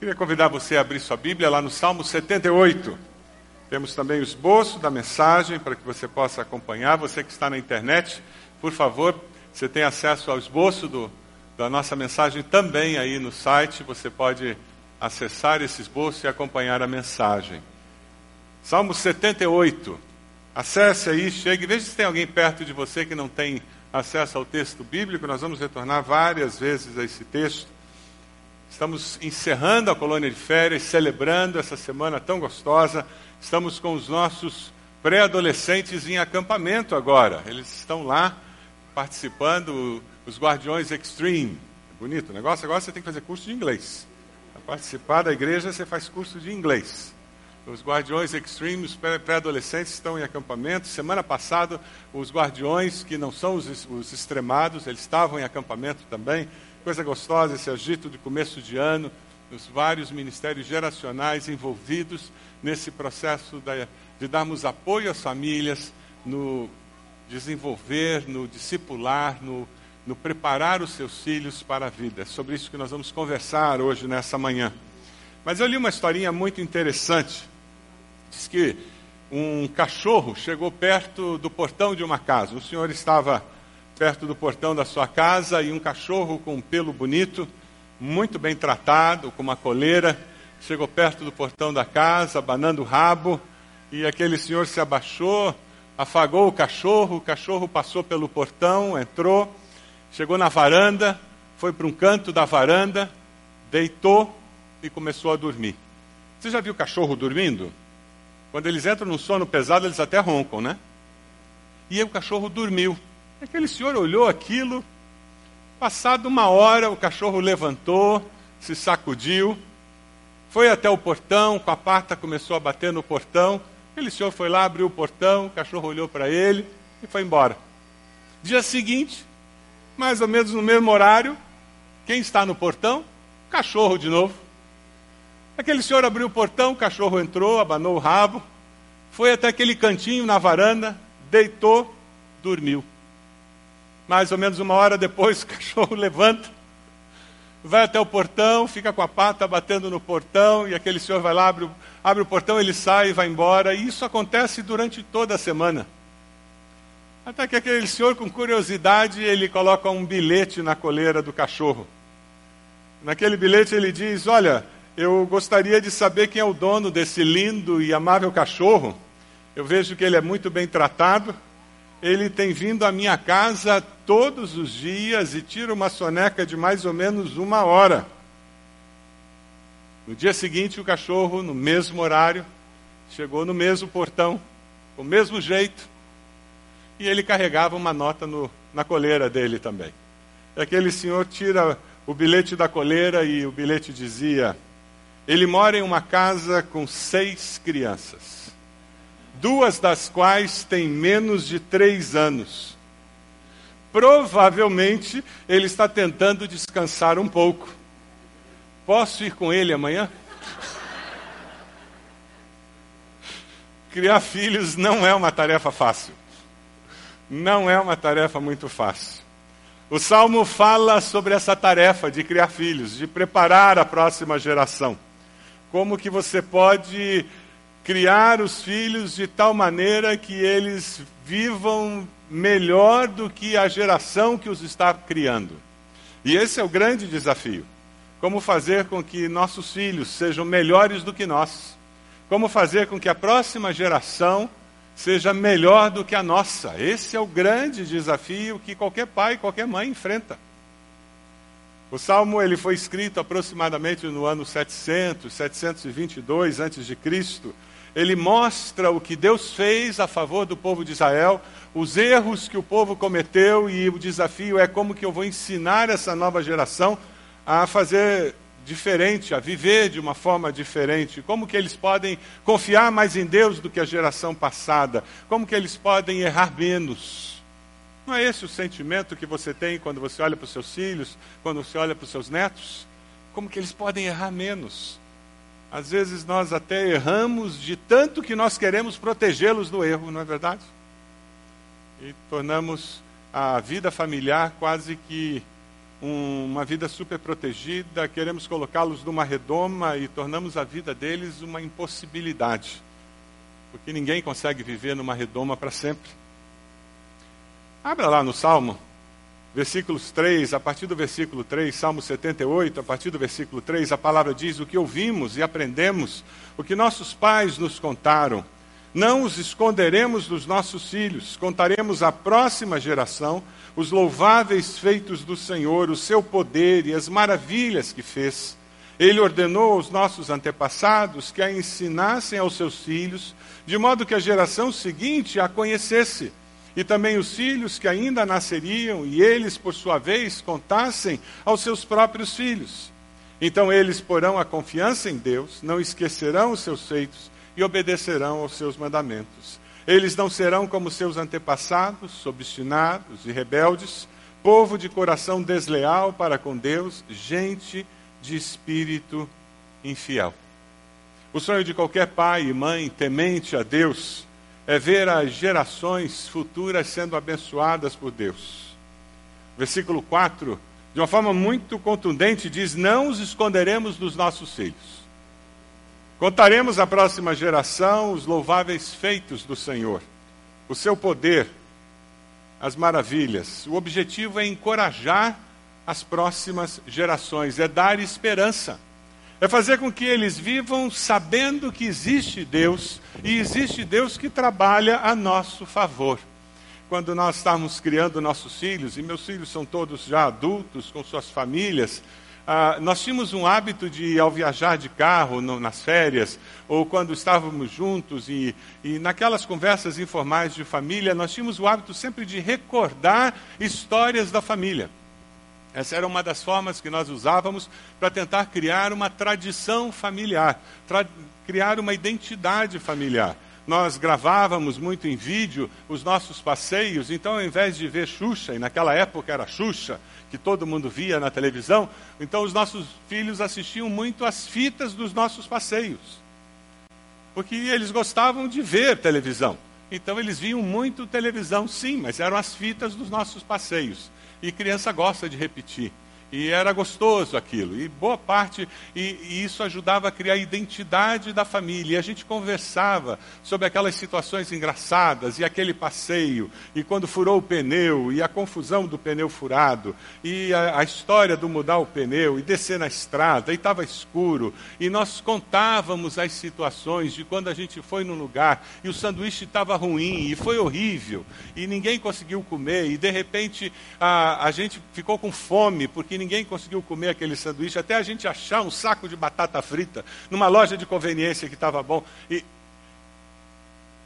Queria convidar você a abrir sua Bíblia lá no Salmo 78. Temos também o esboço da mensagem para que você possa acompanhar. Você que está na internet, por favor, você tem acesso ao esboço do, da nossa mensagem também aí no site. Você pode acessar esse esboço e acompanhar a mensagem. Salmo 78. Acesse aí, chegue, veja se tem alguém perto de você que não tem acesso ao texto bíblico. Nós vamos retornar várias vezes a esse texto. Estamos encerrando a colônia de férias, celebrando essa semana tão gostosa. Estamos com os nossos pré-adolescentes em acampamento agora. Eles estão lá participando, os Guardiões Extreme. É bonito o negócio. Agora você tem que fazer curso de inglês. Para participar da igreja, você faz curso de inglês. Os Guardiões Extreme, os pré-adolescentes estão em acampamento. Semana passada, os Guardiões, que não são os, os extremados, eles estavam em acampamento também. Coisa gostosa esse agito de começo de ano, os vários ministérios geracionais envolvidos nesse processo de darmos apoio às famílias, no desenvolver, no discipular, no, no preparar os seus filhos para a vida. É sobre isso que nós vamos conversar hoje, nessa manhã. Mas eu li uma historinha muito interessante. Diz que um cachorro chegou perto do portão de uma casa. O senhor estava perto do portão da sua casa e um cachorro com um pelo bonito, muito bem tratado, com uma coleira, chegou perto do portão da casa, abanando o rabo, e aquele senhor se abaixou, afagou o cachorro, o cachorro passou pelo portão, entrou, chegou na varanda, foi para um canto da varanda, deitou e começou a dormir. Você já viu cachorro dormindo? Quando eles entram num sono pesado, eles até roncam, né? E aí o cachorro dormiu. Aquele senhor olhou aquilo, passado uma hora, o cachorro levantou, se sacudiu, foi até o portão, com a pata começou a bater no portão. Aquele senhor foi lá, abriu o portão, o cachorro olhou para ele e foi embora. Dia seguinte, mais ou menos no mesmo horário, quem está no portão? Cachorro de novo. Aquele senhor abriu o portão, o cachorro entrou, abanou o rabo, foi até aquele cantinho na varanda, deitou, dormiu. Mais ou menos uma hora depois, o cachorro levanta, vai até o portão, fica com a pata batendo no portão, e aquele senhor vai lá, abre o, abre o portão, ele sai e vai embora. E isso acontece durante toda a semana. Até que aquele senhor, com curiosidade, ele coloca um bilhete na coleira do cachorro. Naquele bilhete ele diz: Olha, eu gostaria de saber quem é o dono desse lindo e amável cachorro. Eu vejo que ele é muito bem tratado ele tem vindo à minha casa todos os dias e tira uma soneca de mais ou menos uma hora. No dia seguinte, o cachorro, no mesmo horário, chegou no mesmo portão, com o mesmo jeito, e ele carregava uma nota no, na coleira dele também. E aquele senhor tira o bilhete da coleira e o bilhete dizia: ele mora em uma casa com seis crianças duas das quais têm menos de três anos. Provavelmente ele está tentando descansar um pouco. Posso ir com ele amanhã? Criar filhos não é uma tarefa fácil. Não é uma tarefa muito fácil. O Salmo fala sobre essa tarefa de criar filhos, de preparar a próxima geração. Como que você pode criar os filhos de tal maneira que eles vivam melhor do que a geração que os está criando. E esse é o grande desafio. Como fazer com que nossos filhos sejam melhores do que nós? Como fazer com que a próxima geração seja melhor do que a nossa? Esse é o grande desafio que qualquer pai, qualquer mãe enfrenta. O salmo ele foi escrito aproximadamente no ano 700, 722 antes de Cristo. Ele mostra o que Deus fez a favor do povo de Israel, os erros que o povo cometeu e o desafio é como que eu vou ensinar essa nova geração a fazer diferente, a viver de uma forma diferente, como que eles podem confiar mais em Deus do que a geração passada, como que eles podem errar menos. Não é esse o sentimento que você tem quando você olha para os seus filhos, quando você olha para os seus netos? Como que eles podem errar menos? Às vezes nós até erramos de tanto que nós queremos protegê-los do erro, não é verdade? E tornamos a vida familiar quase que um, uma vida super protegida, queremos colocá-los numa redoma e tornamos a vida deles uma impossibilidade. Porque ninguém consegue viver numa redoma para sempre. Abra lá no Salmo, versículos 3, a partir do versículo 3, Salmo 78, a partir do versículo 3, a palavra diz: O que ouvimos e aprendemos, o que nossos pais nos contaram, não os esconderemos dos nossos filhos, contaremos à próxima geração os louváveis feitos do Senhor, o seu poder e as maravilhas que fez. Ele ordenou aos nossos antepassados que a ensinassem aos seus filhos, de modo que a geração seguinte a conhecesse, e também os filhos que ainda nasceriam, e eles, por sua vez, contassem aos seus próprios filhos. Então eles porão a confiança em Deus, não esquecerão os seus feitos e obedecerão aos seus mandamentos. Eles não serão como seus antepassados, obstinados e rebeldes, povo de coração desleal para com Deus, gente de espírito infiel. O sonho de qualquer pai e mãe temente a Deus é ver as gerações futuras sendo abençoadas por Deus. Versículo 4, de uma forma muito contundente, diz: Não os esconderemos dos nossos filhos. Contaremos à próxima geração os louváveis feitos do Senhor, o seu poder, as maravilhas. O objetivo é encorajar as próximas gerações, é dar esperança, é fazer com que eles vivam sabendo que existe Deus e existe Deus que trabalha a nosso favor. Quando nós estávamos criando nossos filhos, e meus filhos são todos já adultos, com suas famílias, ah, nós tínhamos um hábito de, ao viajar de carro no, nas férias, ou quando estávamos juntos e, e naquelas conversas informais de família, nós tínhamos o hábito sempre de recordar histórias da família. Essa era uma das formas que nós usávamos para tentar criar uma tradição familiar, criar uma identidade familiar nós gravávamos muito em vídeo os nossos passeios, então ao invés de ver Xuxa, e naquela época era Xuxa, que todo mundo via na televisão, então os nossos filhos assistiam muito às fitas dos nossos passeios. Porque eles gostavam de ver televisão. Então eles viam muito televisão, sim, mas eram as fitas dos nossos passeios. E criança gosta de repetir. E era gostoso aquilo. E boa parte, e, e, isso ajudava a criar a identidade da família. E a gente conversava sobre aquelas situações engraçadas, e aquele passeio, e quando furou o pneu, e a confusão do pneu furado, e a, a história do mudar o pneu, e descer na estrada, e estava escuro. E nós contávamos as situações de quando a gente foi num lugar, e o sanduíche estava ruim, e foi horrível, e ninguém conseguiu comer, e de repente a, a gente ficou com fome, porque ninguém conseguiu comer aquele sanduíche, até a gente achar um saco de batata frita numa loja de conveniência que estava bom. E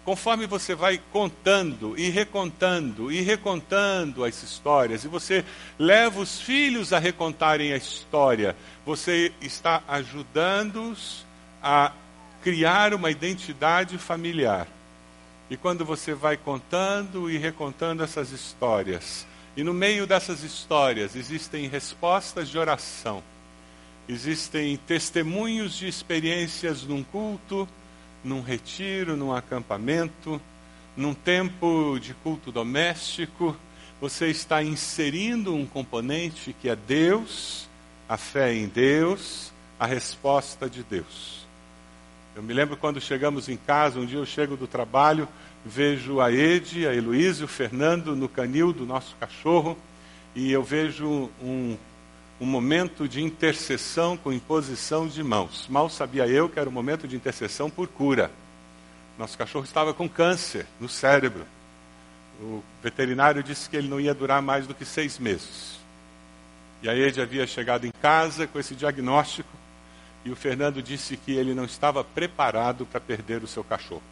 conforme você vai contando e recontando e recontando as histórias, e você leva os filhos a recontarem a história, você está ajudando-os a criar uma identidade familiar. E quando você vai contando e recontando essas histórias, e no meio dessas histórias existem respostas de oração, existem testemunhos de experiências num culto, num retiro, num acampamento, num tempo de culto doméstico. Você está inserindo um componente que é Deus, a fé em Deus, a resposta de Deus. Eu me lembro quando chegamos em casa, um dia eu chego do trabalho vejo a Ede, a Heloísa e o Fernando no canil do nosso cachorro, e eu vejo um, um momento de intercessão com imposição de mãos. Mal sabia eu que era um momento de intercessão por cura. Nosso cachorro estava com câncer no cérebro. O veterinário disse que ele não ia durar mais do que seis meses. E a Ede havia chegado em casa com esse diagnóstico, e o Fernando disse que ele não estava preparado para perder o seu cachorro.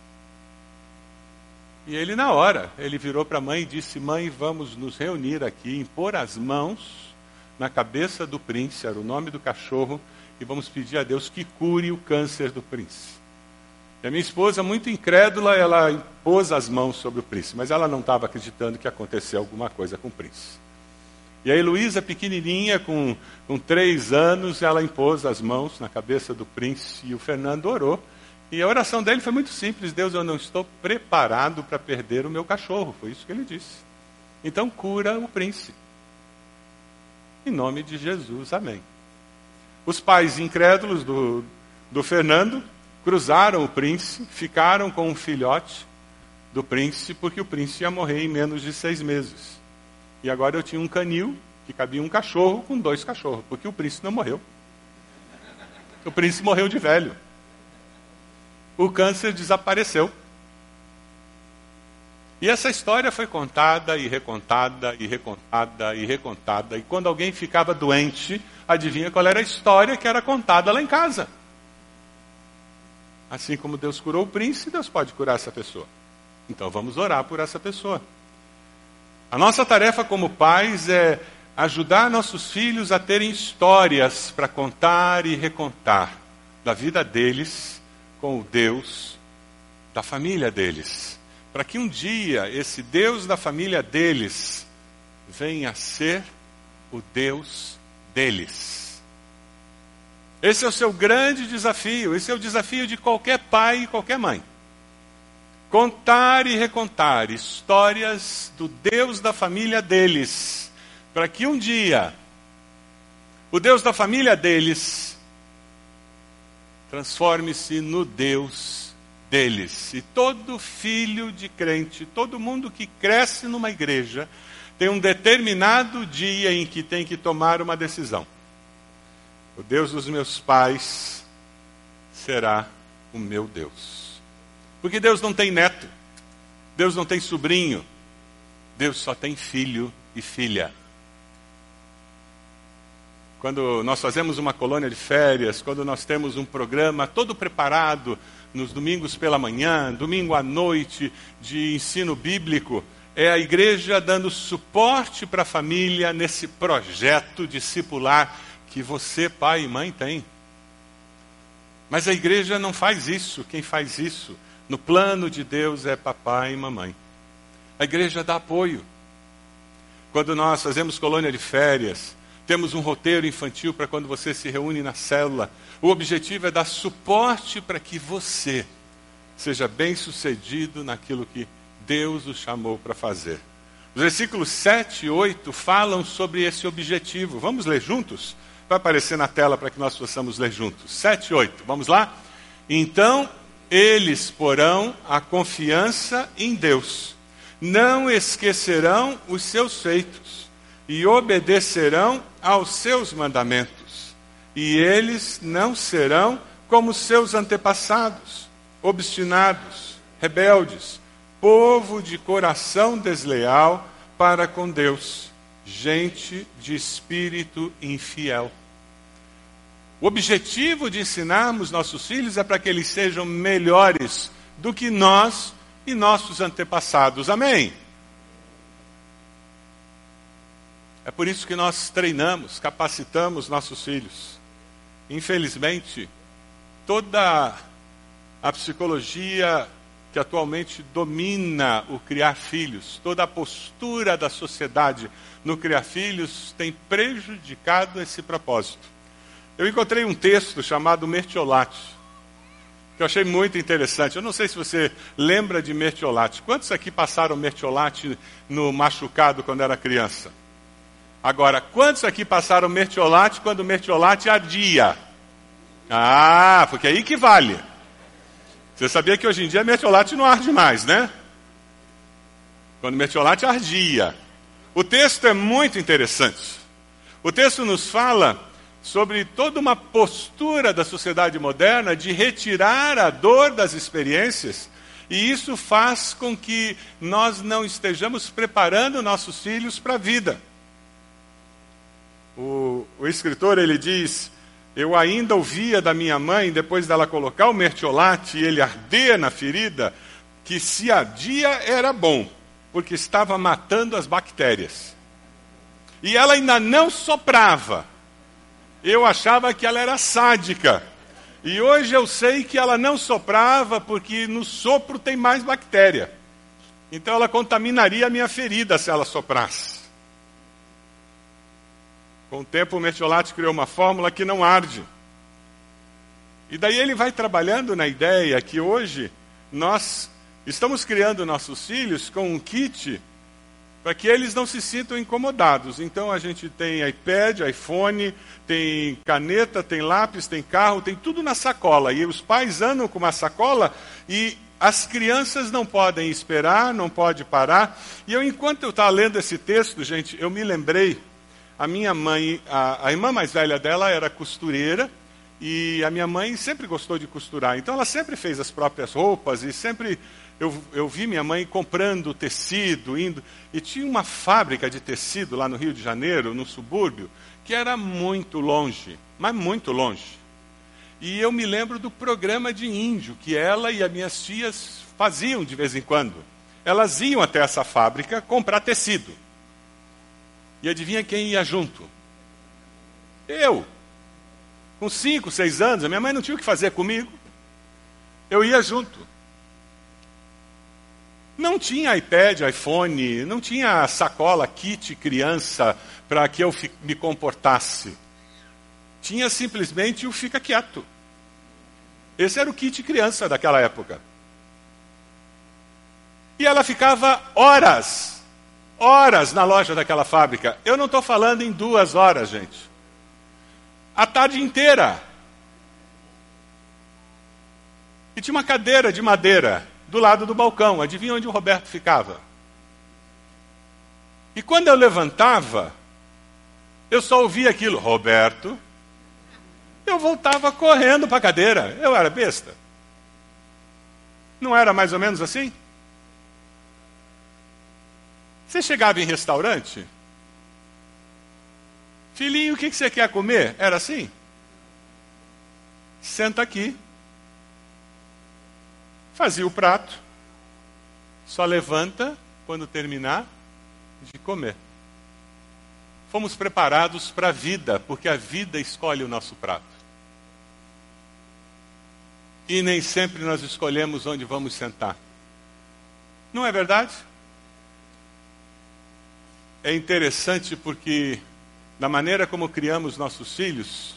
E ele, na hora, ele virou para a mãe e disse: Mãe, vamos nos reunir aqui, impor as mãos na cabeça do príncipe, era o nome do cachorro, e vamos pedir a Deus que cure o câncer do príncipe. E a minha esposa, muito incrédula, ela impôs as mãos sobre o príncipe, mas ela não estava acreditando que aconteceu alguma coisa com o príncipe. E a Heloísa, pequenininha, com, com três anos, ela impôs as mãos na cabeça do príncipe e o Fernando orou. E a oração dele foi muito simples: Deus, eu não estou preparado para perder o meu cachorro. Foi isso que ele disse. Então cura o príncipe. Em nome de Jesus, amém. Os pais incrédulos do, do Fernando cruzaram o príncipe, ficaram com um filhote do príncipe, porque o príncipe ia morrer em menos de seis meses. E agora eu tinha um canil que cabia um cachorro com dois cachorros, porque o príncipe não morreu. O príncipe morreu de velho. O câncer desapareceu. E essa história foi contada e recontada e recontada e recontada. E quando alguém ficava doente, adivinha qual era a história que era contada lá em casa? Assim como Deus curou o príncipe, Deus pode curar essa pessoa. Então vamos orar por essa pessoa. A nossa tarefa como pais é ajudar nossos filhos a terem histórias para contar e recontar da vida deles com o Deus da família deles para que um dia esse Deus da família deles venha a ser o Deus deles. Esse é o seu grande desafio, esse é o desafio de qualquer pai e qualquer mãe. Contar e recontar histórias do Deus da família deles, para que um dia o Deus da família deles transforme-se no Deus deles. E todo filho de crente, todo mundo que cresce numa igreja, tem um determinado dia em que tem que tomar uma decisão. O Deus dos meus pais será o meu Deus. Porque Deus não tem neto, Deus não tem sobrinho, Deus só tem filho e filha. Quando nós fazemos uma colônia de férias, quando nós temos um programa todo preparado nos domingos pela manhã, domingo à noite de ensino bíblico, é a igreja dando suporte para a família nesse projeto discipular que você, pai e mãe, tem. Mas a igreja não faz isso, quem faz isso no plano de Deus é papai e mamãe. A igreja dá apoio. Quando nós fazemos colônia de férias, temos um roteiro infantil para quando você se reúne na célula. O objetivo é dar suporte para que você seja bem sucedido naquilo que Deus o chamou para fazer. Os versículos 7 e 8 falam sobre esse objetivo. Vamos ler juntos? Vai aparecer na tela para que nós possamos ler juntos. 7 e 8, vamos lá? Então eles porão a confiança em Deus, não esquecerão os seus feitos e obedecerão aos seus mandamentos, e eles não serão como seus antepassados, obstinados, rebeldes, povo de coração desleal para com Deus, gente de espírito infiel. O objetivo de ensinarmos nossos filhos é para que eles sejam melhores do que nós e nossos antepassados. Amém? É por isso que nós treinamos, capacitamos nossos filhos. Infelizmente, toda a psicologia que atualmente domina o criar filhos, toda a postura da sociedade no criar filhos tem prejudicado esse propósito. Eu encontrei um texto chamado Mertiolate, que eu achei muito interessante. Eu não sei se você lembra de Mertiolate. Quantos aqui passaram Mertiolate no machucado quando era criança? Agora, quantos aqui passaram mertiolate quando o mertiolate ardia? Ah, porque é aí que vale. Você sabia que hoje em dia mertiolate não arde mais, né? Quando mertiolate ardia. O texto é muito interessante. O texto nos fala sobre toda uma postura da sociedade moderna de retirar a dor das experiências, e isso faz com que nós não estejamos preparando nossos filhos para a vida. O, o escritor ele diz: Eu ainda ouvia da minha mãe, depois dela colocar o mertiolate e ele arder na ferida, que se ardia era bom, porque estava matando as bactérias. E ela ainda não soprava. Eu achava que ela era sádica. E hoje eu sei que ela não soprava porque no sopro tem mais bactéria. Então ela contaminaria a minha ferida se ela soprasse. Com o tempo, o Mertiolate criou uma fórmula que não arde. E daí ele vai trabalhando na ideia que hoje nós estamos criando nossos filhos com um kit para que eles não se sintam incomodados. Então a gente tem iPad, iPhone, tem caneta, tem lápis, tem carro, tem tudo na sacola. E os pais andam com uma sacola e as crianças não podem esperar, não pode parar. E eu, enquanto eu estava lendo esse texto, gente, eu me lembrei, a minha mãe, a, a irmã mais velha dela era costureira, e a minha mãe sempre gostou de costurar. Então ela sempre fez as próprias roupas e sempre eu, eu vi minha mãe comprando tecido, indo. E tinha uma fábrica de tecido lá no Rio de Janeiro, no subúrbio, que era muito longe, mas muito longe. E eu me lembro do programa de índio que ela e as minhas tias faziam de vez em quando. Elas iam até essa fábrica comprar tecido. E adivinha quem ia junto? Eu. Com cinco, seis anos, a minha mãe não tinha o que fazer comigo. Eu ia junto. Não tinha iPad, iPhone, não tinha sacola, kit criança para que eu me comportasse. Tinha simplesmente o fica quieto. Esse era o kit criança daquela época. E ela ficava horas, horas na loja daquela fábrica. Eu não estou falando em duas horas, gente. A tarde inteira. E tinha uma cadeira de madeira do lado do balcão. Adivinha onde o Roberto ficava? E quando eu levantava, eu só ouvia aquilo, Roberto. Eu voltava correndo para a cadeira. Eu era besta. Não era mais ou menos assim? Você chegava em restaurante? Filhinho, o que você quer comer? Era assim? Senta aqui, Fazia o prato, só levanta quando terminar de comer. Fomos preparados para a vida, porque a vida escolhe o nosso prato. E nem sempre nós escolhemos onde vamos sentar. Não é verdade? É interessante porque, da maneira como criamos nossos filhos,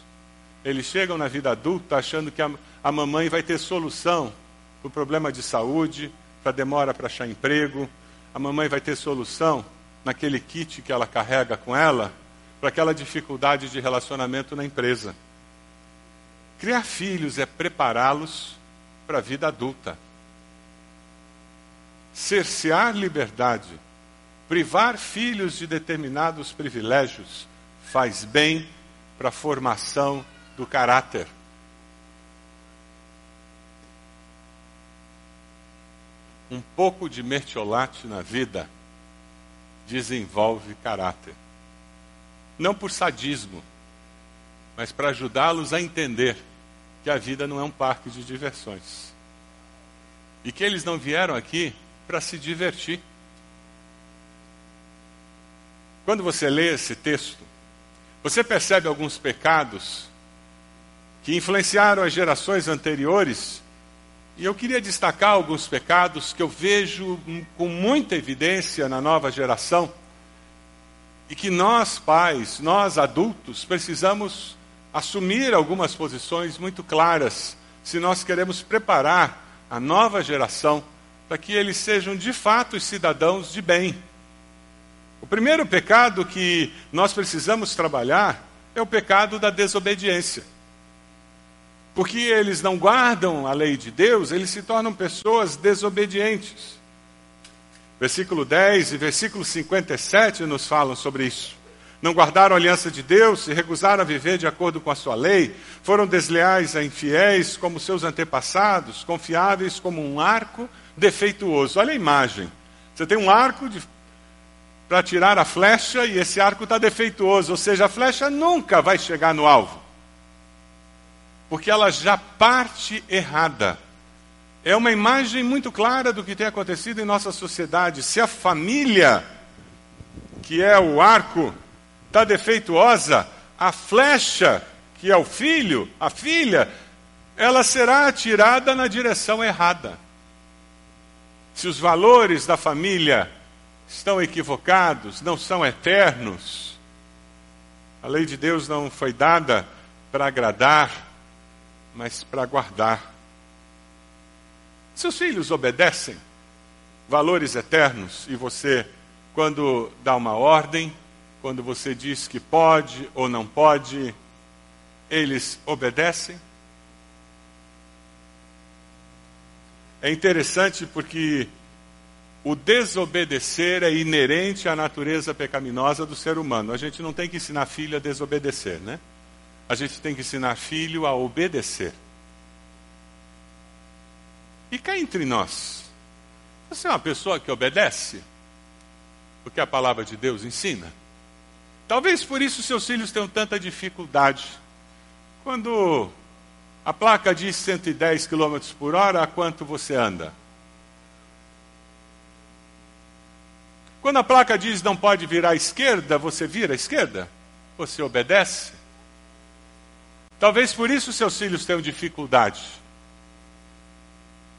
eles chegam na vida adulta achando que a, a mamãe vai ter solução para o problema de saúde, para demora para achar emprego. A mamãe vai ter solução naquele kit que ela carrega com ela para aquela dificuldade de relacionamento na empresa. Criar filhos é prepará-los para a vida adulta. Cercear liberdade, privar filhos de determinados privilégios, faz bem para a formação do caráter. um pouco de mertiolate na vida desenvolve caráter. Não por sadismo, mas para ajudá-los a entender que a vida não é um parque de diversões. E que eles não vieram aqui para se divertir. Quando você lê esse texto, você percebe alguns pecados que influenciaram as gerações anteriores e eu queria destacar alguns pecados que eu vejo com muita evidência na nova geração e que nós, pais, nós adultos, precisamos assumir algumas posições muito claras se nós queremos preparar a nova geração para que eles sejam de fato cidadãos de bem. O primeiro pecado que nós precisamos trabalhar é o pecado da desobediência porque eles não guardam a lei de Deus, eles se tornam pessoas desobedientes. Versículo 10 e versículo 57 nos falam sobre isso. Não guardaram a aliança de Deus, se recusaram a viver de acordo com a sua lei, foram desleais a infiéis como seus antepassados, confiáveis como um arco defeituoso. Olha a imagem. Você tem um arco para tirar a flecha e esse arco está defeituoso, ou seja, a flecha nunca vai chegar no alvo porque ela já parte errada. É uma imagem muito clara do que tem acontecido em nossa sociedade. Se a família, que é o arco, está defeituosa, a flecha, que é o filho, a filha, ela será atirada na direção errada. Se os valores da família estão equivocados, não são eternos, a lei de Deus não foi dada para agradar mas para guardar. Seus filhos obedecem valores eternos e você quando dá uma ordem, quando você diz que pode ou não pode, eles obedecem? É interessante porque o desobedecer é inerente à natureza pecaminosa do ser humano. A gente não tem que ensinar filho a desobedecer, né? A gente tem que ensinar filho a obedecer. E cá entre nós, você é uma pessoa que obedece? O que a palavra de Deus ensina? Talvez por isso seus filhos tenham tanta dificuldade. Quando a placa diz 110 km por hora, a quanto você anda? Quando a placa diz não pode virar à esquerda, você vira à esquerda? Você obedece? Talvez por isso seus filhos tenham dificuldade.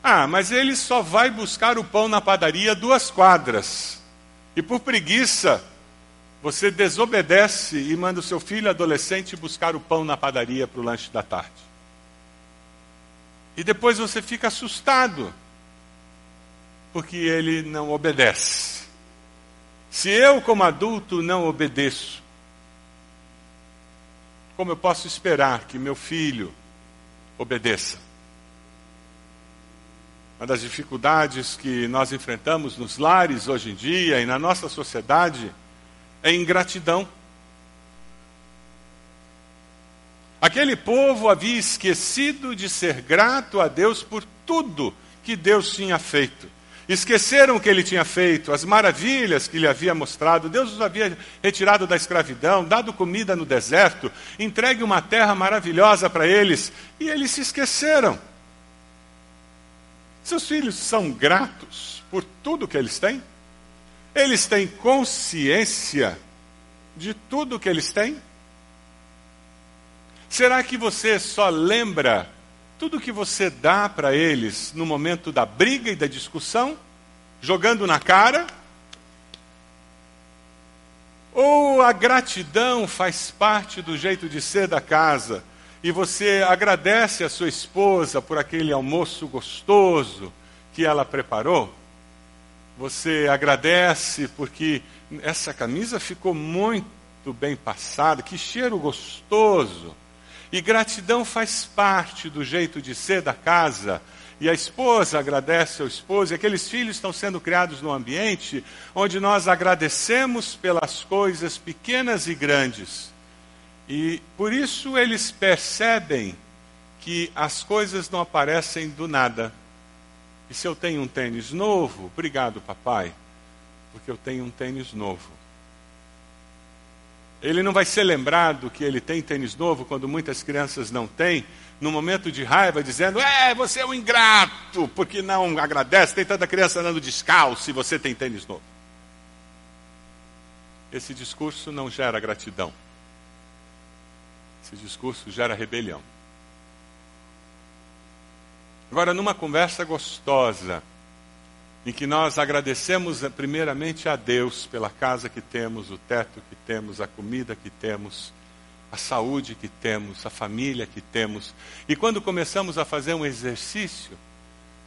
Ah, mas ele só vai buscar o pão na padaria duas quadras. E por preguiça, você desobedece e manda o seu filho adolescente buscar o pão na padaria para o lanche da tarde. E depois você fica assustado, porque ele não obedece. Se eu, como adulto, não obedeço, como eu posso esperar que meu filho obedeça? Uma das dificuldades que nós enfrentamos nos lares hoje em dia e na nossa sociedade é ingratidão. Aquele povo havia esquecido de ser grato a Deus por tudo que Deus tinha feito. Esqueceram o que ele tinha feito, as maravilhas que lhe havia mostrado. Deus os havia retirado da escravidão, dado comida no deserto, entregue uma terra maravilhosa para eles, e eles se esqueceram. Seus filhos são gratos por tudo que eles têm? Eles têm consciência de tudo que eles têm? Será que você só lembra tudo que você dá para eles no momento da briga e da discussão, jogando na cara? Ou a gratidão faz parte do jeito de ser da casa e você agradece a sua esposa por aquele almoço gostoso que ela preparou? Você agradece porque essa camisa ficou muito bem passada, que cheiro gostoso. E gratidão faz parte do jeito de ser da casa. E a esposa agradece ao esposo, e aqueles filhos estão sendo criados num ambiente onde nós agradecemos pelas coisas pequenas e grandes. E por isso eles percebem que as coisas não aparecem do nada. E se eu tenho um tênis novo, obrigado, papai, porque eu tenho um tênis novo. Ele não vai ser lembrado que ele tem tênis novo quando muitas crianças não têm, no momento de raiva, dizendo: É, você é um ingrato, porque não agradece, tem tanta criança andando descalço e você tem tênis novo. Esse discurso não gera gratidão. Esse discurso gera rebelião. Agora, numa conversa gostosa, em que nós agradecemos eh, primeiramente a Deus pela casa que temos, o teto que temos, a comida que temos, a saúde que temos, a família que temos. E quando começamos a fazer um exercício,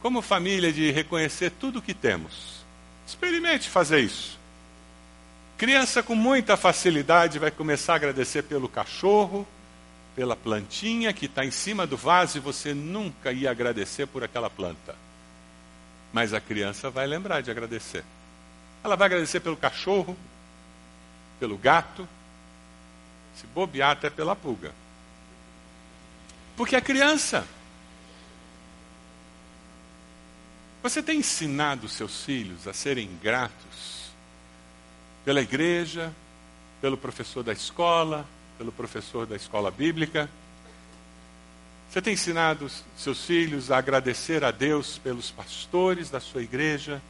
como família, de reconhecer tudo o que temos, experimente fazer isso. Criança com muita facilidade vai começar a agradecer pelo cachorro, pela plantinha que está em cima do vaso e você nunca ia agradecer por aquela planta. Mas a criança vai lembrar de agradecer. Ela vai agradecer pelo cachorro, pelo gato, se bobear até pela pulga. Porque a criança. Você tem ensinado seus filhos a serem gratos pela igreja, pelo professor da escola, pelo professor da escola bíblica? Você tem ensinado seus filhos a agradecer a Deus pelos pastores da sua igreja?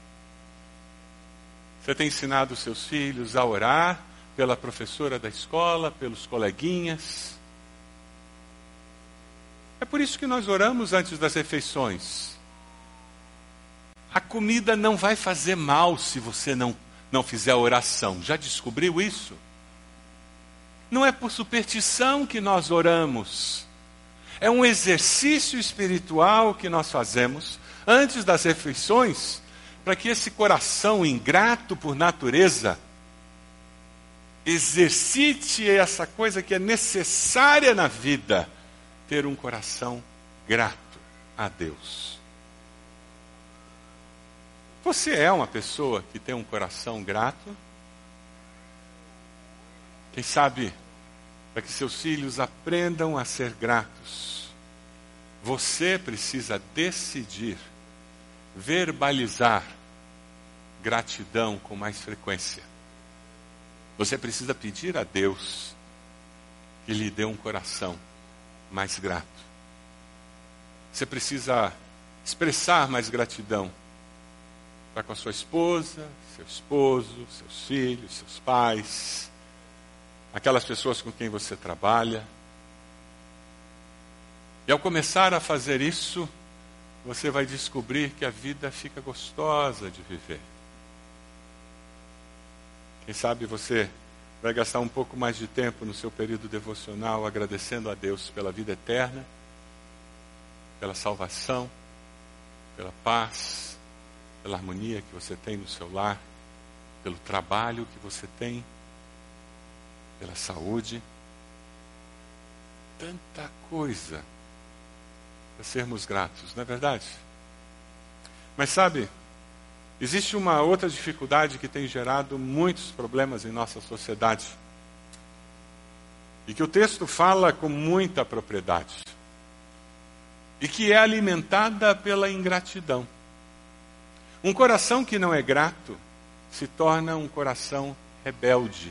Você tem ensinado seus filhos a orar pela professora da escola, pelos coleguinhas? É por isso que nós oramos antes das refeições. A comida não vai fazer mal se você não, não fizer a oração. Já descobriu isso? Não é por superstição que nós oramos. É um exercício espiritual que nós fazemos antes das refeições para que esse coração ingrato por natureza exercite essa coisa que é necessária na vida, ter um coração grato a Deus. Você é uma pessoa que tem um coração grato? Quem sabe, para que seus filhos aprendam a ser gratos, você precisa decidir, verbalizar gratidão com mais frequência. Você precisa pedir a Deus que lhe dê um coração mais grato. Você precisa expressar mais gratidão para com a sua esposa, seu esposo, seus filhos, seus pais, aquelas pessoas com quem você trabalha. E ao começar a fazer isso, você vai descobrir que a vida fica gostosa de viver. Quem sabe você vai gastar um pouco mais de tempo no seu período devocional agradecendo a Deus pela vida eterna, pela salvação, pela paz, pela harmonia que você tem no seu lar, pelo trabalho que você tem, pela saúde. Tanta coisa para sermos gratos, não é verdade? Mas sabe, Existe uma outra dificuldade que tem gerado muitos problemas em nossa sociedade. E que o texto fala com muita propriedade. E que é alimentada pela ingratidão. Um coração que não é grato se torna um coração rebelde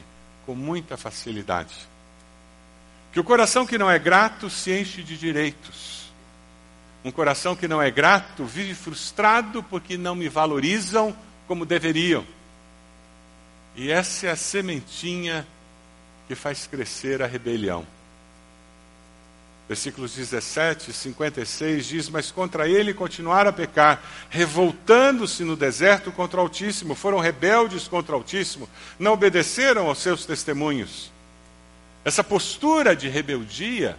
com muita facilidade. Que o coração que não é grato se enche de direitos um coração que não é grato vive frustrado porque não me valorizam como deveriam. E essa é a sementinha que faz crescer a rebelião. Versículos 17 e 56 diz: Mas contra ele continuaram a pecar, revoltando-se no deserto contra o Altíssimo, foram rebeldes contra o Altíssimo, não obedeceram aos seus testemunhos. Essa postura de rebeldia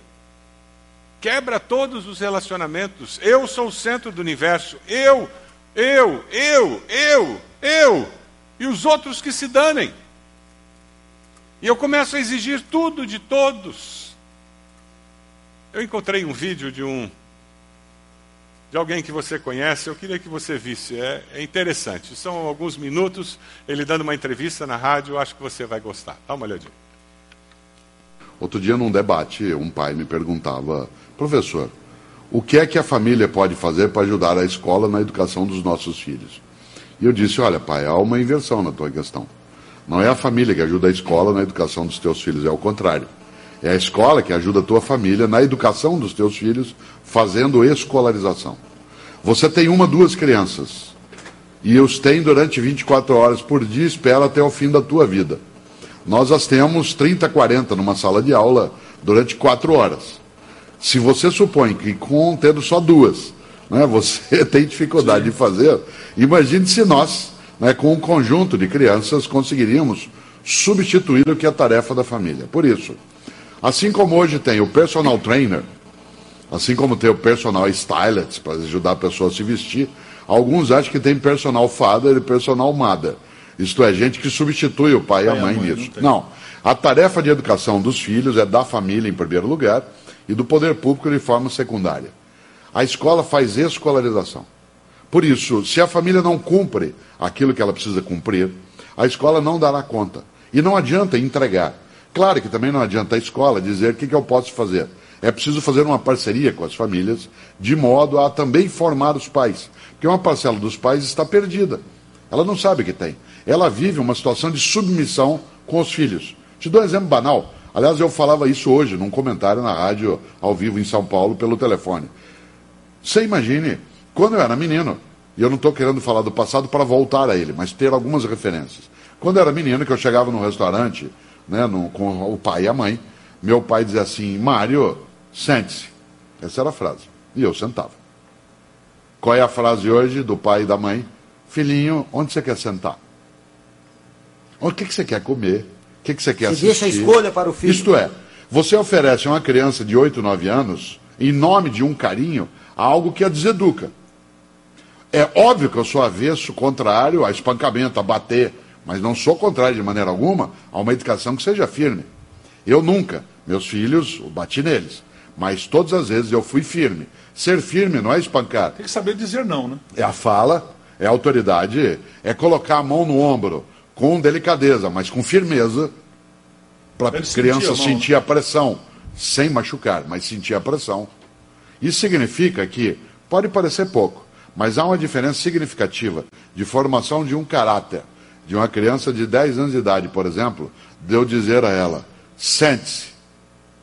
quebra todos os relacionamentos. Eu sou o centro do universo. Eu, eu, eu, eu, eu. E os outros que se danem. E eu começo a exigir tudo de todos. Eu encontrei um vídeo de um de alguém que você conhece, eu queria que você visse. É, é, interessante. São alguns minutos ele dando uma entrevista na rádio, acho que você vai gostar. Dá uma olhadinha. Outro dia, num debate, um pai me perguntava Professor, o que é que a família pode fazer para ajudar a escola na educação dos nossos filhos? E eu disse: Olha, pai, há uma inversão na tua questão. Não é a família que ajuda a escola na educação dos teus filhos, é o contrário. É a escola que ajuda a tua família na educação dos teus filhos, fazendo escolarização. Você tem uma, duas crianças. E os tem durante 24 horas por dia, espera até o fim da tua vida. Nós as temos 30, 40 numa sala de aula durante quatro horas. Se você supõe que com tendo só duas, né, você tem dificuldade Sim. de fazer, imagine se nós, né, com um conjunto de crianças, conseguiríamos substituir o que é a tarefa da família. Por isso, assim como hoje tem o personal trainer, assim como tem o personal stylist para ajudar a pessoa a se vestir, alguns acham que tem personal father e personal mother. Isto é, gente que substitui o pai, pai e a mãe, mãe nisso. Não, não, a tarefa de educação dos filhos é da família em primeiro lugar e do poder público de forma secundária. A escola faz escolarização. Por isso, se a família não cumpre aquilo que ela precisa cumprir, a escola não dará conta. E não adianta entregar. Claro que também não adianta a escola dizer o que, que eu posso fazer. É preciso fazer uma parceria com as famílias, de modo a também formar os pais. Porque uma parcela dos pais está perdida. Ela não sabe que tem. Ela vive uma situação de submissão com os filhos. Te dou um exemplo banal. Aliás, eu falava isso hoje num comentário na rádio ao vivo em São Paulo pelo telefone. Você imagine, quando eu era menino, e eu não estou querendo falar do passado para voltar a ele, mas ter algumas referências. Quando eu era menino, que eu chegava num restaurante, né, no, com o pai e a mãe, meu pai dizia assim: Mário, sente-se. Essa era a frase. E eu sentava. Qual é a frase hoje do pai e da mãe? Filhinho, onde você quer sentar? O que, que você quer comer? O que, que você quer você assistir? deixa a escolha para o filho. Isto é, você oferece a uma criança de 8, 9 anos, em nome de um carinho, algo que a deseduca. É óbvio que eu sou avesso, contrário a espancamento, a bater, mas não sou contrário de maneira alguma a uma educação que seja firme. Eu nunca, meus filhos, bati neles, mas todas as vezes eu fui firme. Ser firme não é espancar. Tem que saber dizer não, né? É a fala, é a autoridade, é colocar a mão no ombro com delicadeza, mas com firmeza, para a criança sentir a pressão, sem machucar, mas sentir a pressão. Isso significa que, pode parecer pouco, mas há uma diferença significativa de formação de um caráter de uma criança de 10 anos de idade, por exemplo, de eu dizer a ela, sente-se,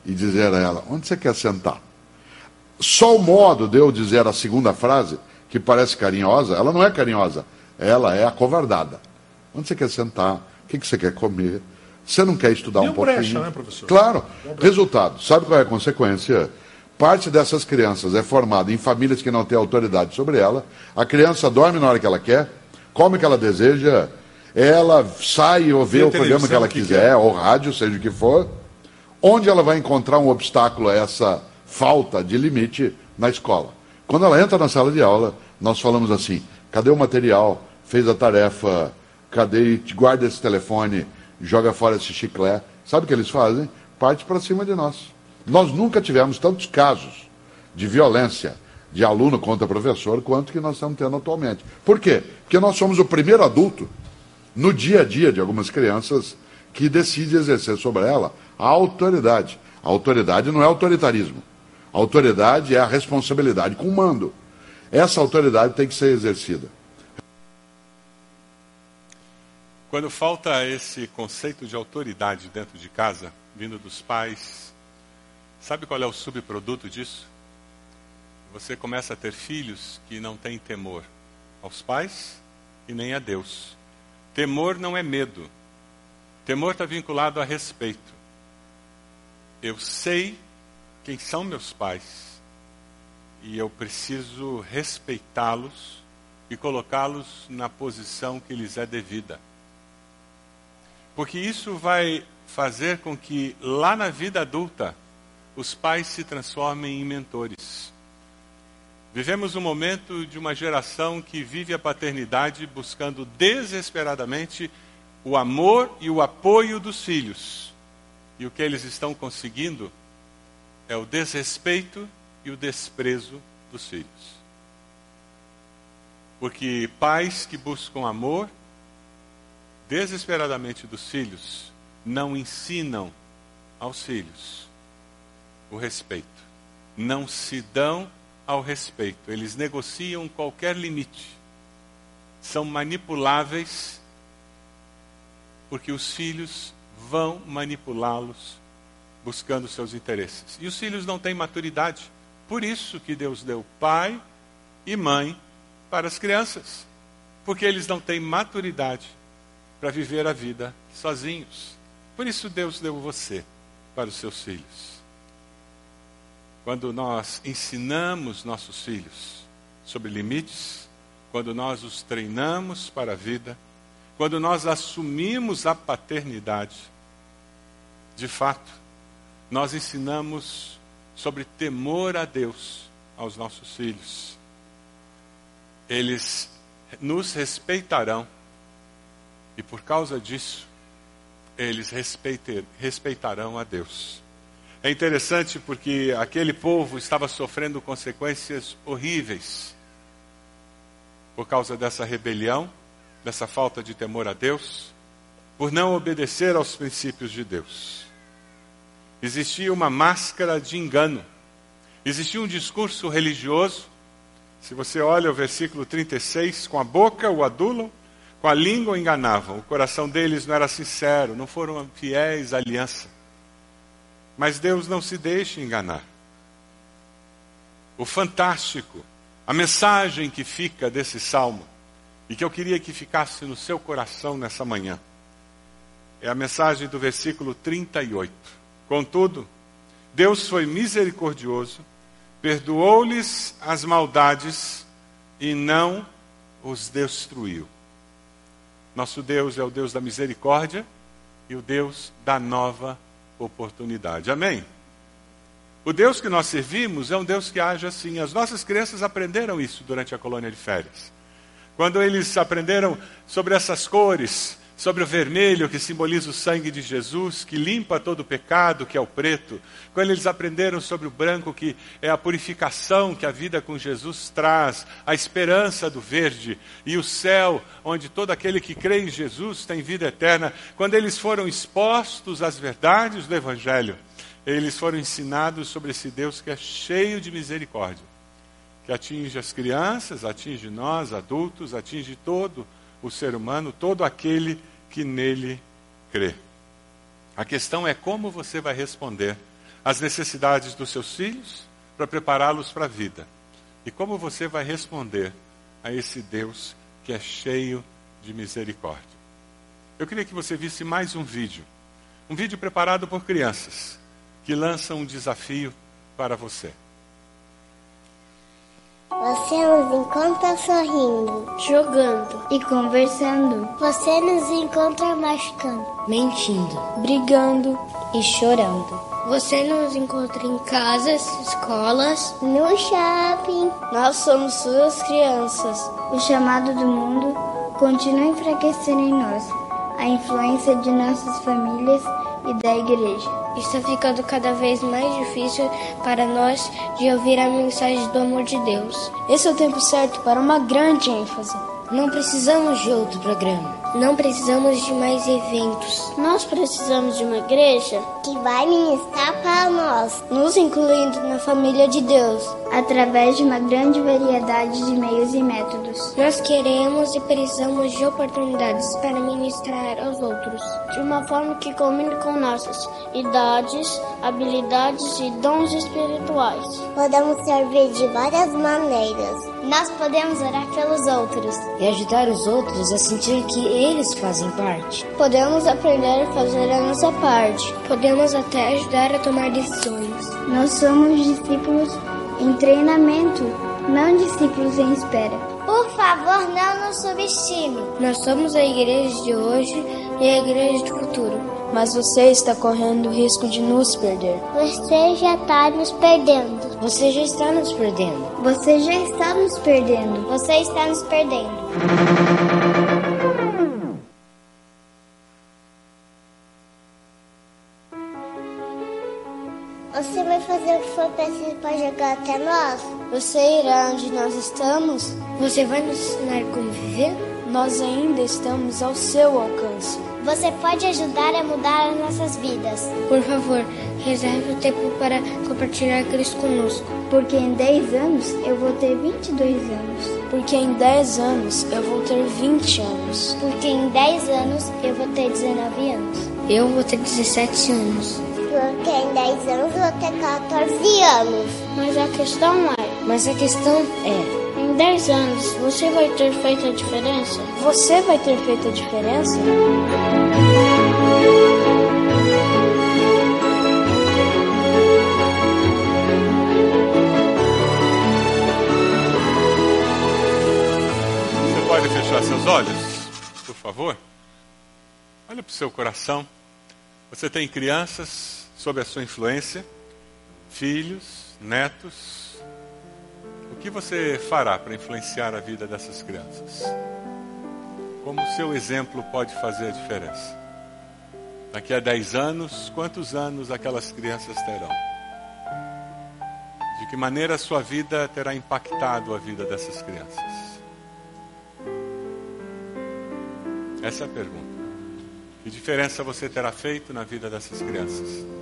e dizer a ela, onde você quer sentar? Só o modo de eu dizer a segunda frase, que parece carinhosa, ela não é carinhosa, ela é acovardada. Onde você quer sentar? O que, você quer comer? Você não quer estudar um pouquinho? Brecha, né, professor? Claro. Resultado, sabe qual é a consequência? Parte dessas crianças é formada em famílias que não têm autoridade sobre ela. A criança dorme na hora que ela quer, come o que ela deseja, ela sai ou vê, o programa que ela que quiser, quer. ou rádio, seja o que for. Onde ela vai encontrar um obstáculo a essa falta de limite na escola? Quando ela entra na sala de aula, nós falamos assim: cadê o material? Fez a tarefa? Cadê? Guarda esse telefone, joga fora esse chiclete. Sabe o que eles fazem? Parte para cima de nós. Nós nunca tivemos tantos casos de violência de aluno contra professor quanto que nós estamos tendo atualmente. Por quê? Porque nós somos o primeiro adulto no dia a dia de algumas crianças que decide exercer sobre ela a autoridade. A autoridade não é autoritarismo. A autoridade é a responsabilidade com o mando. Essa autoridade tem que ser exercida. Quando falta esse conceito de autoridade dentro de casa, vindo dos pais, Sabe qual é o subproduto disso? Você começa a ter filhos que não têm temor aos pais e nem a Deus. Temor não é medo. Temor está vinculado a respeito. Eu sei quem são meus pais e eu preciso respeitá-los e colocá-los na posição que lhes é devida. Porque isso vai fazer com que lá na vida adulta os pais se transformem em mentores. Vivemos um momento de uma geração que vive a paternidade buscando desesperadamente o amor e o apoio dos filhos. E o que eles estão conseguindo é o desrespeito e o desprezo dos filhos. Porque pais que buscam amor desesperadamente dos filhos não ensinam aos filhos o respeito. Não se dão ao respeito. Eles negociam qualquer limite. São manipuláveis porque os filhos vão manipulá-los buscando seus interesses. E os filhos não têm maturidade. Por isso que Deus deu pai e mãe para as crianças. Porque eles não têm maturidade para viver a vida sozinhos. Por isso Deus deu você para os seus filhos quando nós ensinamos nossos filhos sobre limites, quando nós os treinamos para a vida, quando nós assumimos a paternidade, de fato, nós ensinamos sobre temor a Deus aos nossos filhos. Eles nos respeitarão e por causa disso, eles respeitarão a Deus. É interessante porque aquele povo estava sofrendo consequências horríveis por causa dessa rebelião, dessa falta de temor a Deus, por não obedecer aos princípios de Deus. Existia uma máscara de engano, existia um discurso religioso. Se você olha o versículo 36, com a boca o adulam, com a língua o enganavam, o coração deles não era sincero, não foram fiéis à aliança. Mas Deus não se deixa enganar. O fantástico, a mensagem que fica desse salmo, e que eu queria que ficasse no seu coração nessa manhã, é a mensagem do versículo 38. Contudo, Deus foi misericordioso, perdoou-lhes as maldades e não os destruiu. Nosso Deus é o Deus da misericórdia e o Deus da nova oportunidade. Amém? O Deus que nós servimos é um Deus que age assim. As nossas crianças aprenderam isso durante a colônia de férias. Quando eles aprenderam sobre essas cores, sobre o vermelho que simboliza o sangue de Jesus, que limpa todo o pecado, que é o preto. Quando eles aprenderam sobre o branco, que é a purificação que a vida com Jesus traz, a esperança do verde e o céu, onde todo aquele que crê em Jesus tem vida eterna. Quando eles foram expostos às verdades do Evangelho, eles foram ensinados sobre esse Deus que é cheio de misericórdia que atinge as crianças, atinge nós, adultos, atinge todo o ser humano, todo aquele que nele crê. A questão é como você vai responder às necessidades dos seus filhos para prepará-los para a vida. E como você vai responder a esse Deus que é cheio de misericórdia. Eu queria que você visse mais um vídeo. Um vídeo preparado por crianças que lançam um desafio para você. Você nos encontra sorrindo, jogando e conversando. Você nos encontra machucando, mentindo, brigando e chorando. Você nos encontra em casas, escolas, no shopping. Nós somos suas crianças. O chamado do mundo continua enfraquecendo em nós a influência de nossas famílias e da igreja. Está ficando cada vez mais difícil para nós de ouvir a mensagem do amor de Deus. Esse é o tempo certo para uma grande ênfase. Não precisamos de outro programa. Não precisamos de mais eventos. Nós precisamos de uma igreja que vai ministrar para nós, nos incluindo na família de Deus, através de uma grande variedade de meios e métodos. Nós queremos e precisamos de oportunidades para ministrar aos outros, de uma forma que combine com nossas idades, habilidades e dons espirituais. Podemos servir de várias maneiras. Nós podemos orar pelos outros e ajudar os outros a sentir que eles fazem parte. Podemos aprender a fazer a nossa parte. Podemos até ajudar a tomar decisões. Nós somos discípulos em treinamento, não discípulos em espera. Por favor, não nos subestime. Nós somos a igreja de hoje e a igreja do futuro. Mas você está correndo o risco de nos perder. Você já está nos perdendo. Você já está nos perdendo. Você já está nos perdendo. Você está nos perdendo. Preciso para jogar até nós? Você irá onde nós estamos? Você vai nos ensinar como viver? Nós ainda estamos ao seu alcance. Você pode ajudar a mudar as nossas vidas. Por favor, reserve o tempo para compartilhar Cristo conosco. Porque em 10 anos eu vou ter 22 anos. Porque em 10 anos eu vou ter 20 anos. Porque em 10 anos eu vou ter 19 anos. Eu vou ter 17 anos. Porque em 10 anos ter 14 anos. Mas a questão é. Mas a questão é. Em 10 anos você vai ter feito a diferença? Você vai ter feito a diferença? Você pode fechar seus olhos, por favor? Olha para o seu coração. Você tem crianças sob a sua influência, filhos, netos. O que você fará para influenciar a vida dessas crianças? Como o seu exemplo pode fazer a diferença? Daqui a 10 anos, quantos anos aquelas crianças terão? De que maneira a sua vida terá impactado a vida dessas crianças? Essa é a pergunta. Que diferença você terá feito na vida dessas crianças?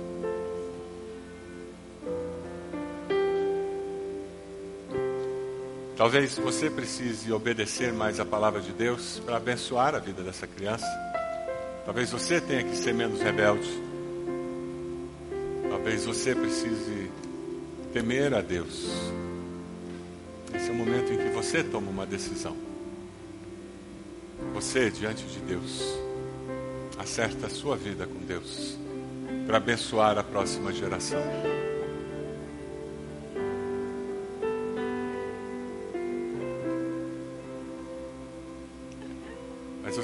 Talvez você precise obedecer mais a palavra de Deus para abençoar a vida dessa criança. Talvez você tenha que ser menos rebelde. Talvez você precise temer a Deus. Esse é o momento em que você toma uma decisão. Você, diante de Deus, acerta a sua vida com Deus para abençoar a próxima geração.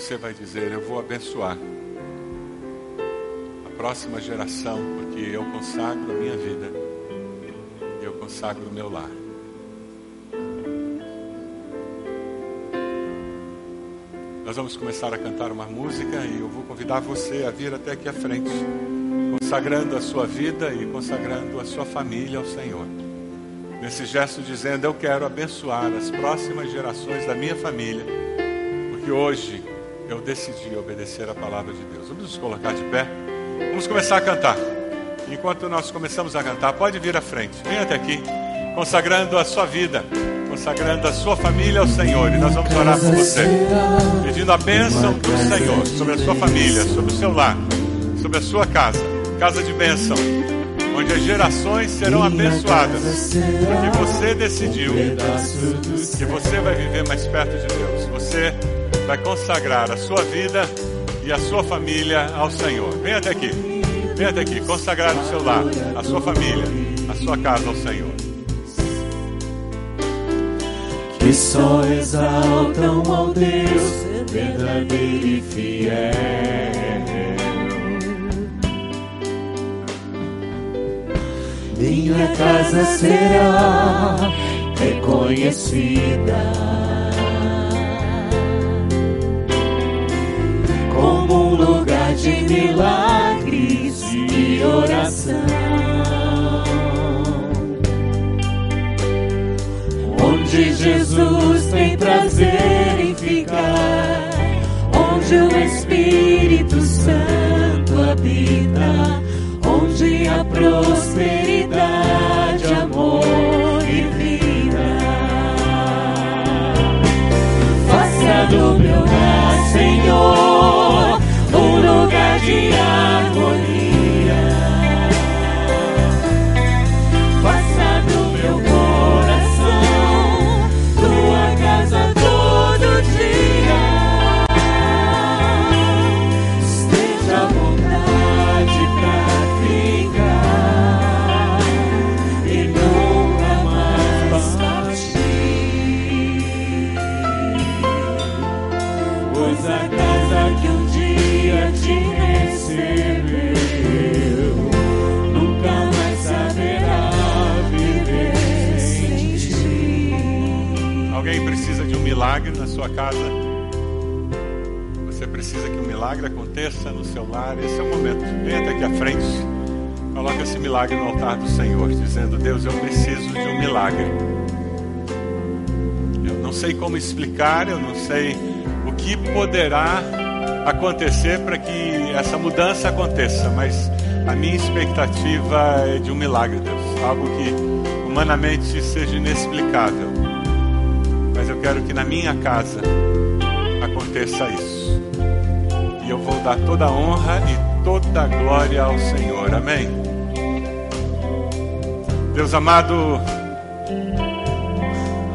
Você vai dizer: Eu vou abençoar a próxima geração, porque eu consagro a minha vida e eu consagro o meu lar. Nós vamos começar a cantar uma música e eu vou convidar você a vir até aqui à frente, consagrando a sua vida e consagrando a sua família ao Senhor. Nesse gesto dizendo: Eu quero abençoar as próximas gerações da minha família, porque hoje eu decidi obedecer a palavra de Deus. Vamos nos colocar de pé, vamos começar a cantar. Enquanto nós começamos a cantar, pode vir à frente, vem até aqui, consagrando a sua vida consagrando a sua família ao Senhor. E nós vamos orar por você, pedindo a bênção do Senhor sobre a sua família, sobre o seu lar, sobre a sua casa, casa de bênção, onde as gerações serão abençoadas, porque você decidiu que você vai viver mais perto de Deus. Você vai consagrar a sua vida e a sua família ao Senhor. Venha até aqui. Venha até aqui, consagrar o seu lar, a sua família, a sua casa ao Senhor que só exaltam ao Deus verdadeiro e fiel. Minha casa será reconhecida um lugar de milagres e oração. onde Jesus tem prazer em ficar, onde o Espírito Santo habita, onde a prosperidade, casa. Você precisa que um milagre aconteça no seu lar. Esse é o momento. Venha até aqui à frente. Coloque esse milagre no altar do Senhor, dizendo: Deus, eu preciso de um milagre. Eu não sei como explicar, eu não sei o que poderá acontecer para que essa mudança aconteça, mas a minha expectativa é de um milagre, Deus, algo que humanamente seja inexplicável mas eu quero que na minha casa aconteça isso. E eu vou dar toda a honra e toda a glória ao Senhor. Amém. Deus amado,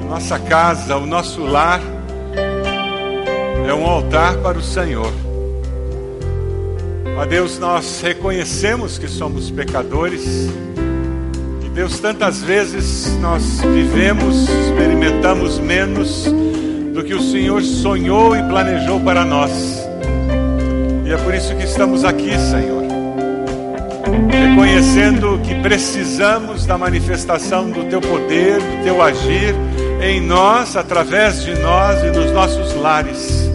a nossa casa, o nosso lar é um altar para o Senhor. Ó Deus, nós reconhecemos que somos pecadores Deus, tantas vezes nós vivemos, experimentamos menos do que o Senhor sonhou e planejou para nós. E é por isso que estamos aqui, Senhor, reconhecendo que precisamos da manifestação do Teu poder, do Teu agir em nós, através de nós e nos nossos lares.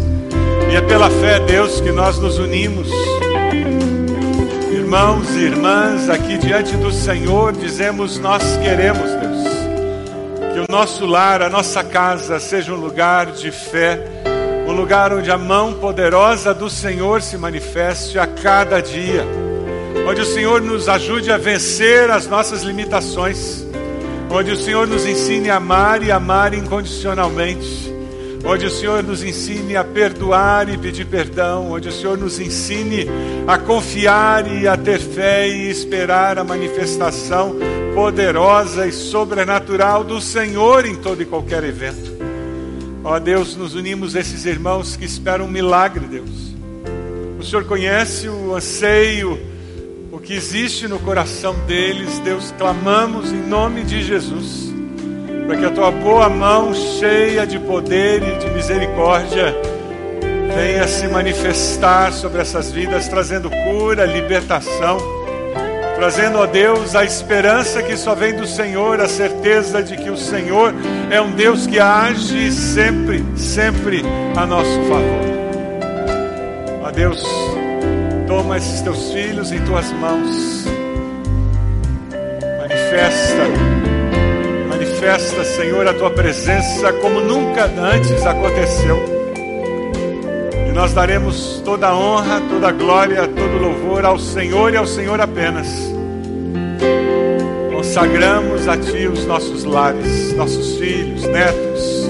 E é pela fé, Deus, que nós nos unimos irmãos e irmãs aqui diante do Senhor, dizemos: Nós queremos, Deus, que o nosso lar, a nossa casa, seja um lugar de fé, um lugar onde a mão poderosa do Senhor se manifeste a cada dia, onde o Senhor nos ajude a vencer as nossas limitações, onde o Senhor nos ensine a amar e amar incondicionalmente onde o Senhor nos ensine a perdoar e pedir perdão, onde o Senhor nos ensine a confiar e a ter fé e esperar a manifestação poderosa e sobrenatural do Senhor em todo e qualquer evento. Ó Deus, nos unimos a esses irmãos que esperam um milagre, Deus. O Senhor conhece o anseio, o que existe no coração deles, Deus, clamamos em nome de Jesus para que a tua boa mão, cheia de poder e de misericórdia, venha se manifestar sobre essas vidas, trazendo cura, libertação, trazendo a Deus a esperança que só vem do Senhor, a certeza de que o Senhor é um Deus que age sempre, sempre a nosso favor. Deus, toma esses teus filhos em tuas mãos. Manifesta, manifesta, Senhor, a tua presença como nunca antes aconteceu. E nós daremos toda a honra, toda a glória, todo o louvor ao Senhor e ao Senhor apenas. Consagramos a Ti os nossos lares, nossos filhos, netos.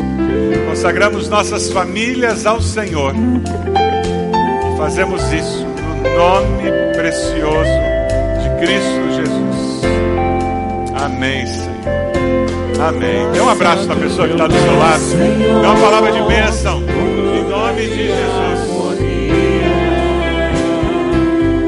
Consagramos nossas famílias ao Senhor. E fazemos isso no nome precioso de Cristo Jesus. Amém, Senhor. Amém. Dê um abraço na pessoa que está do seu lado. Dê uma palavra de bênção. Em nome de Jesus.